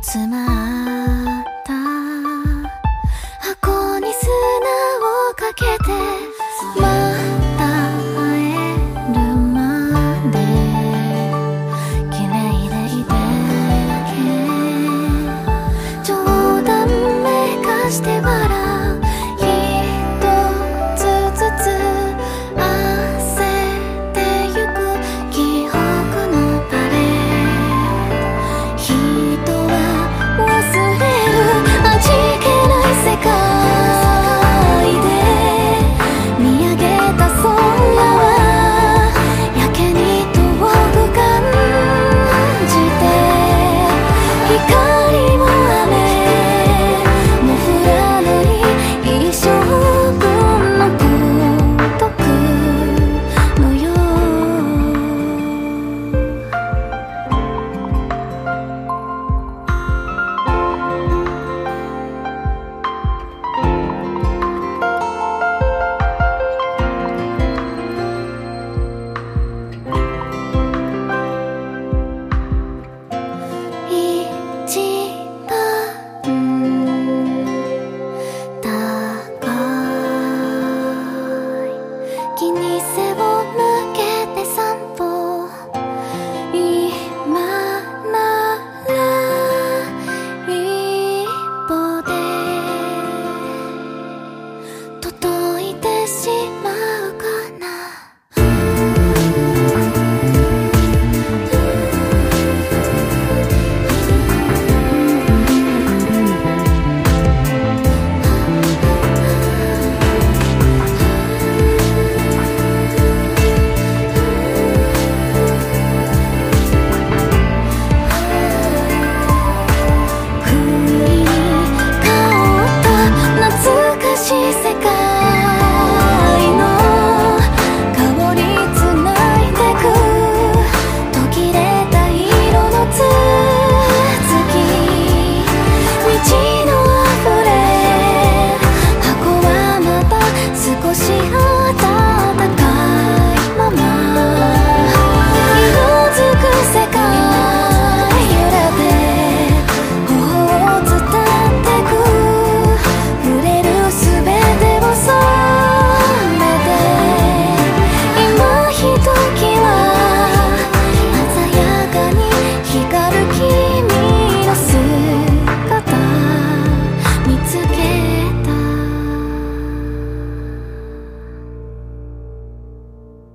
妻